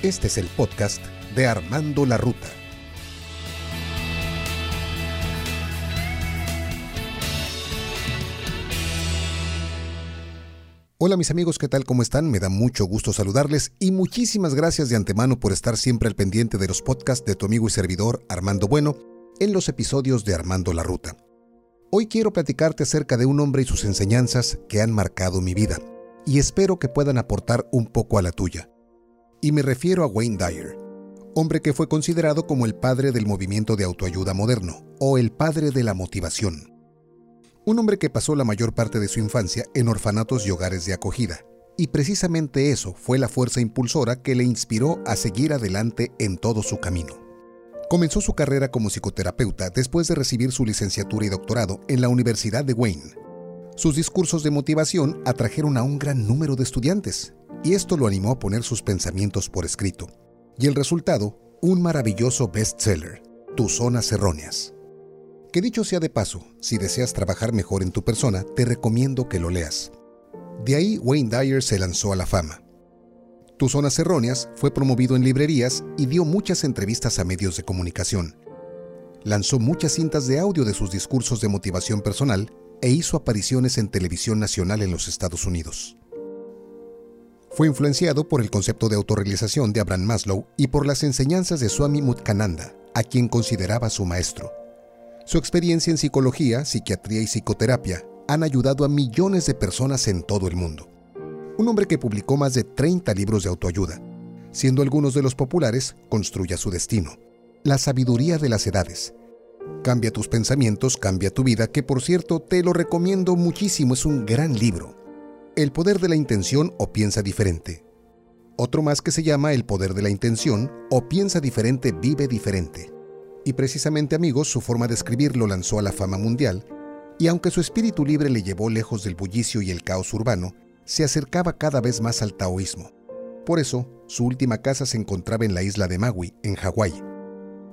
Este es el podcast de Armando la Ruta. Hola mis amigos, ¿qué tal? ¿Cómo están? Me da mucho gusto saludarles y muchísimas gracias de antemano por estar siempre al pendiente de los podcasts de tu amigo y servidor Armando Bueno en los episodios de Armando la Ruta. Hoy quiero platicarte acerca de un hombre y sus enseñanzas que han marcado mi vida y espero que puedan aportar un poco a la tuya. Y me refiero a Wayne Dyer, hombre que fue considerado como el padre del movimiento de autoayuda moderno o el padre de la motivación un hombre que pasó la mayor parte de su infancia en orfanatos y hogares de acogida. Y precisamente eso fue la fuerza impulsora que le inspiró a seguir adelante en todo su camino. Comenzó su carrera como psicoterapeuta después de recibir su licenciatura y doctorado en la Universidad de Wayne. Sus discursos de motivación atrajeron a un gran número de estudiantes, y esto lo animó a poner sus pensamientos por escrito. Y el resultado, un maravilloso bestseller, Tus zonas erróneas. Que dicho sea de paso, si deseas trabajar mejor en tu persona, te recomiendo que lo leas. De ahí Wayne Dyer se lanzó a la fama. Tus Zonas Erróneas fue promovido en librerías y dio muchas entrevistas a medios de comunicación. Lanzó muchas cintas de audio de sus discursos de motivación personal e hizo apariciones en televisión nacional en los Estados Unidos. Fue influenciado por el concepto de autorrealización de Abraham Maslow y por las enseñanzas de Swami Mutkananda, a quien consideraba su maestro. Su experiencia en psicología, psiquiatría y psicoterapia han ayudado a millones de personas en todo el mundo. Un hombre que publicó más de 30 libros de autoayuda, siendo algunos de los populares Construya su destino, La sabiduría de las edades, Cambia tus pensamientos, cambia tu vida, que por cierto te lo recomiendo muchísimo, es un gran libro. El poder de la intención o piensa diferente. Otro más que se llama El poder de la intención o piensa diferente, vive diferente y precisamente amigos su forma de escribir lo lanzó a la fama mundial, y aunque su espíritu libre le llevó lejos del bullicio y el caos urbano, se acercaba cada vez más al taoísmo. Por eso, su última casa se encontraba en la isla de Maui, en Hawái.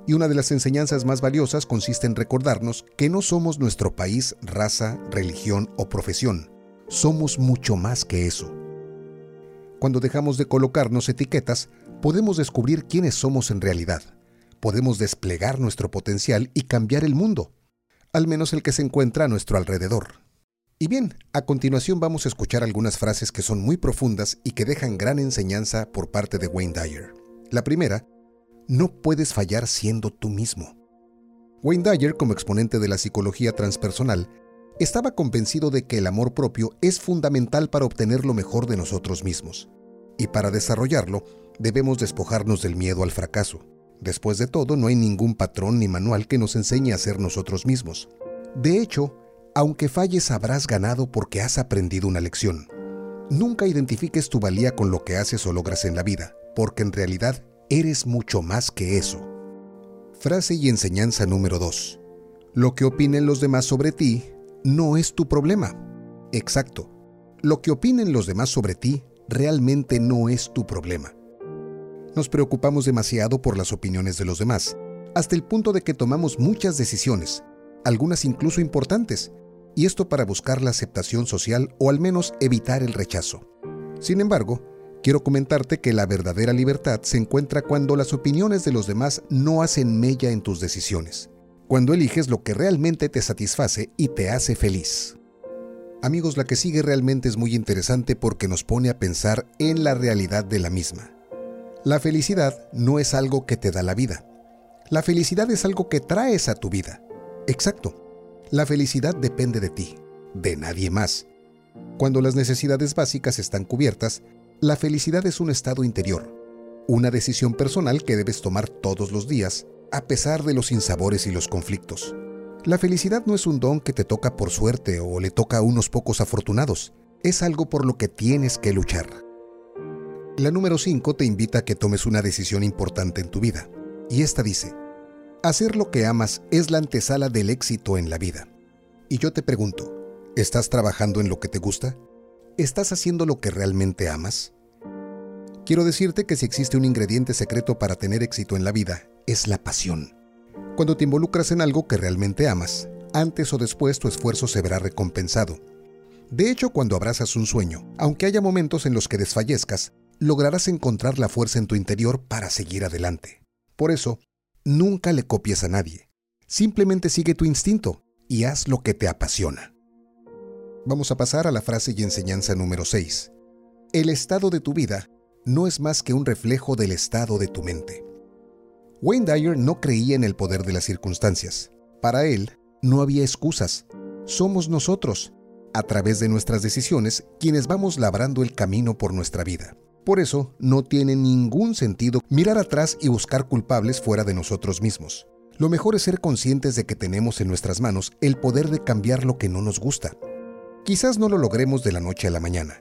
Y una de las enseñanzas más valiosas consiste en recordarnos que no somos nuestro país, raza, religión o profesión. Somos mucho más que eso. Cuando dejamos de colocarnos etiquetas, podemos descubrir quiénes somos en realidad podemos desplegar nuestro potencial y cambiar el mundo, al menos el que se encuentra a nuestro alrededor. Y bien, a continuación vamos a escuchar algunas frases que son muy profundas y que dejan gran enseñanza por parte de Wayne Dyer. La primera, no puedes fallar siendo tú mismo. Wayne Dyer, como exponente de la psicología transpersonal, estaba convencido de que el amor propio es fundamental para obtener lo mejor de nosotros mismos. Y para desarrollarlo, debemos despojarnos del miedo al fracaso. Después de todo, no hay ningún patrón ni manual que nos enseñe a ser nosotros mismos. De hecho, aunque falles habrás ganado porque has aprendido una lección. Nunca identifiques tu valía con lo que haces o logras en la vida, porque en realidad eres mucho más que eso. Frase y enseñanza número 2. Lo que opinen los demás sobre ti no es tu problema. Exacto. Lo que opinen los demás sobre ti realmente no es tu problema nos preocupamos demasiado por las opiniones de los demás, hasta el punto de que tomamos muchas decisiones, algunas incluso importantes, y esto para buscar la aceptación social o al menos evitar el rechazo. Sin embargo, quiero comentarte que la verdadera libertad se encuentra cuando las opiniones de los demás no hacen mella en tus decisiones, cuando eliges lo que realmente te satisface y te hace feliz. Amigos, la que sigue realmente es muy interesante porque nos pone a pensar en la realidad de la misma. La felicidad no es algo que te da la vida. La felicidad es algo que traes a tu vida. Exacto. La felicidad depende de ti, de nadie más. Cuando las necesidades básicas están cubiertas, la felicidad es un estado interior, una decisión personal que debes tomar todos los días, a pesar de los sinsabores y los conflictos. La felicidad no es un don que te toca por suerte o le toca a unos pocos afortunados, es algo por lo que tienes que luchar. La número 5 te invita a que tomes una decisión importante en tu vida. Y esta dice, hacer lo que amas es la antesala del éxito en la vida. Y yo te pregunto, ¿estás trabajando en lo que te gusta? ¿Estás haciendo lo que realmente amas? Quiero decirte que si existe un ingrediente secreto para tener éxito en la vida, es la pasión. Cuando te involucras en algo que realmente amas, antes o después tu esfuerzo se verá recompensado. De hecho, cuando abrazas un sueño, aunque haya momentos en los que desfallezcas, lograrás encontrar la fuerza en tu interior para seguir adelante. Por eso, nunca le copies a nadie. Simplemente sigue tu instinto y haz lo que te apasiona. Vamos a pasar a la frase y enseñanza número 6. El estado de tu vida no es más que un reflejo del estado de tu mente. Wayne Dyer no creía en el poder de las circunstancias. Para él, no había excusas. Somos nosotros, a través de nuestras decisiones, quienes vamos labrando el camino por nuestra vida. Por eso, no tiene ningún sentido mirar atrás y buscar culpables fuera de nosotros mismos. Lo mejor es ser conscientes de que tenemos en nuestras manos el poder de cambiar lo que no nos gusta. Quizás no lo logremos de la noche a la mañana,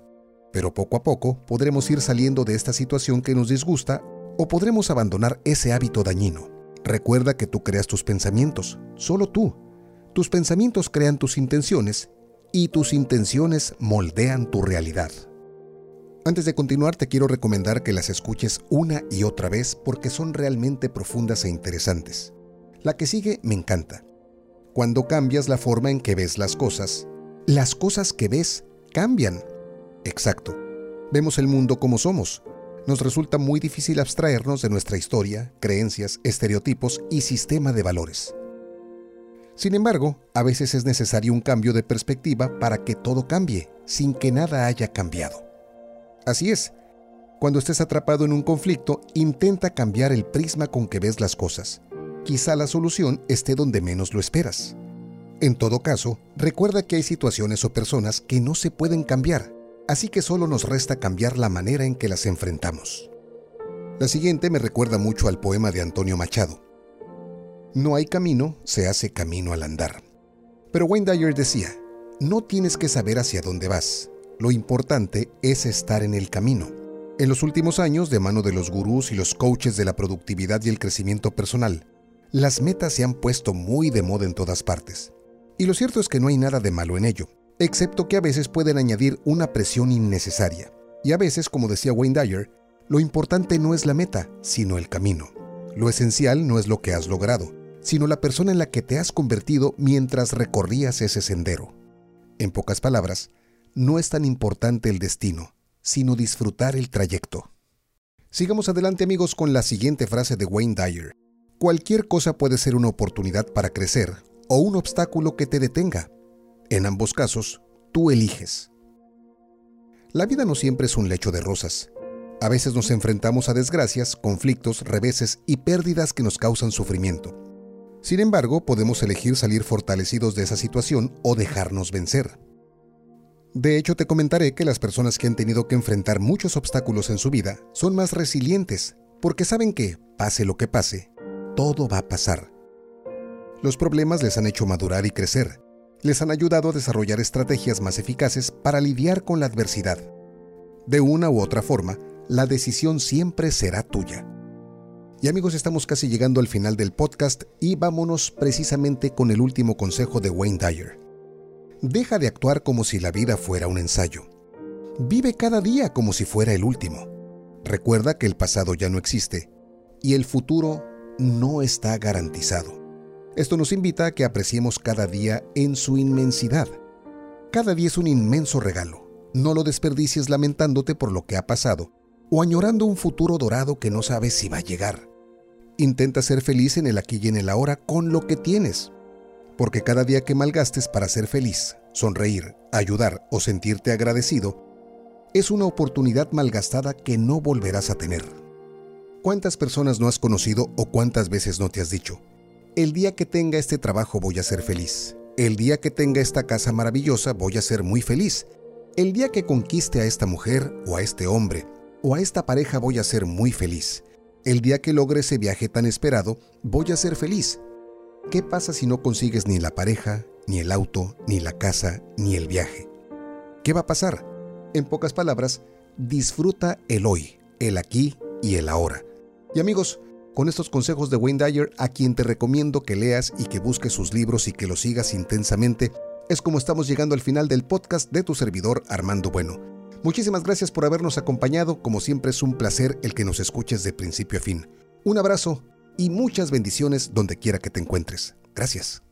pero poco a poco podremos ir saliendo de esta situación que nos disgusta o podremos abandonar ese hábito dañino. Recuerda que tú creas tus pensamientos, solo tú. Tus pensamientos crean tus intenciones y tus intenciones moldean tu realidad. Antes de continuar te quiero recomendar que las escuches una y otra vez porque son realmente profundas e interesantes. La que sigue me encanta. Cuando cambias la forma en que ves las cosas, las cosas que ves cambian. Exacto. Vemos el mundo como somos, nos resulta muy difícil abstraernos de nuestra historia, creencias, estereotipos y sistema de valores. Sin embargo, a veces es necesario un cambio de perspectiva para que todo cambie, sin que nada haya cambiado. Así es, cuando estés atrapado en un conflicto, intenta cambiar el prisma con que ves las cosas. Quizá la solución esté donde menos lo esperas. En todo caso, recuerda que hay situaciones o personas que no se pueden cambiar así que solo nos resta cambiar la manera en que las enfrentamos. La siguiente me recuerda mucho al poema de Antonio Machado. No hay camino, se hace camino al andar. Pero Wayne Dyer decía, no tienes que saber hacia dónde vas, lo importante es estar en el camino. En los últimos años, de mano de los gurús y los coaches de la productividad y el crecimiento personal, las metas se han puesto muy de moda en todas partes. Y lo cierto es que no hay nada de malo en ello excepto que a veces pueden añadir una presión innecesaria. Y a veces, como decía Wayne Dyer, lo importante no es la meta, sino el camino. Lo esencial no es lo que has logrado, sino la persona en la que te has convertido mientras recorrías ese sendero. En pocas palabras, no es tan importante el destino, sino disfrutar el trayecto. Sigamos adelante amigos con la siguiente frase de Wayne Dyer. Cualquier cosa puede ser una oportunidad para crecer o un obstáculo que te detenga. En ambos casos, tú eliges. La vida no siempre es un lecho de rosas. A veces nos enfrentamos a desgracias, conflictos, reveses y pérdidas que nos causan sufrimiento. Sin embargo, podemos elegir salir fortalecidos de esa situación o dejarnos vencer. De hecho, te comentaré que las personas que han tenido que enfrentar muchos obstáculos en su vida son más resilientes, porque saben que, pase lo que pase, todo va a pasar. Los problemas les han hecho madurar y crecer, les han ayudado a desarrollar estrategias más eficaces para lidiar con la adversidad. De una u otra forma, la decisión siempre será tuya. Y amigos, estamos casi llegando al final del podcast y vámonos precisamente con el último consejo de Wayne Dyer. Deja de actuar como si la vida fuera un ensayo. Vive cada día como si fuera el último. Recuerda que el pasado ya no existe y el futuro no está garantizado. Esto nos invita a que apreciemos cada día en su inmensidad. Cada día es un inmenso regalo. No lo desperdicies lamentándote por lo que ha pasado o añorando un futuro dorado que no sabes si va a llegar. Intenta ser feliz en el aquí y en el ahora con lo que tienes. Porque cada día que malgastes para ser feliz, sonreír, ayudar o sentirte agradecido, es una oportunidad malgastada que no volverás a tener. ¿Cuántas personas no has conocido o cuántas veces no te has dicho? El día que tenga este trabajo voy a ser feliz. El día que tenga esta casa maravillosa voy a ser muy feliz. El día que conquiste a esta mujer o a este hombre o a esta pareja voy a ser muy feliz. El día que logre ese viaje tan esperado voy a ser feliz. ¿Qué pasa si no consigues ni la pareja, ni el auto, ni la casa, ni el viaje? ¿Qué va a pasar? En pocas palabras, disfruta el hoy, el aquí y el ahora. Y amigos, con estos consejos de Wayne Dyer, a quien te recomiendo que leas y que busques sus libros y que los sigas intensamente, es como estamos llegando al final del podcast de tu servidor Armando Bueno. Muchísimas gracias por habernos acompañado, como siempre es un placer el que nos escuches de principio a fin. Un abrazo y muchas bendiciones donde quiera que te encuentres. Gracias.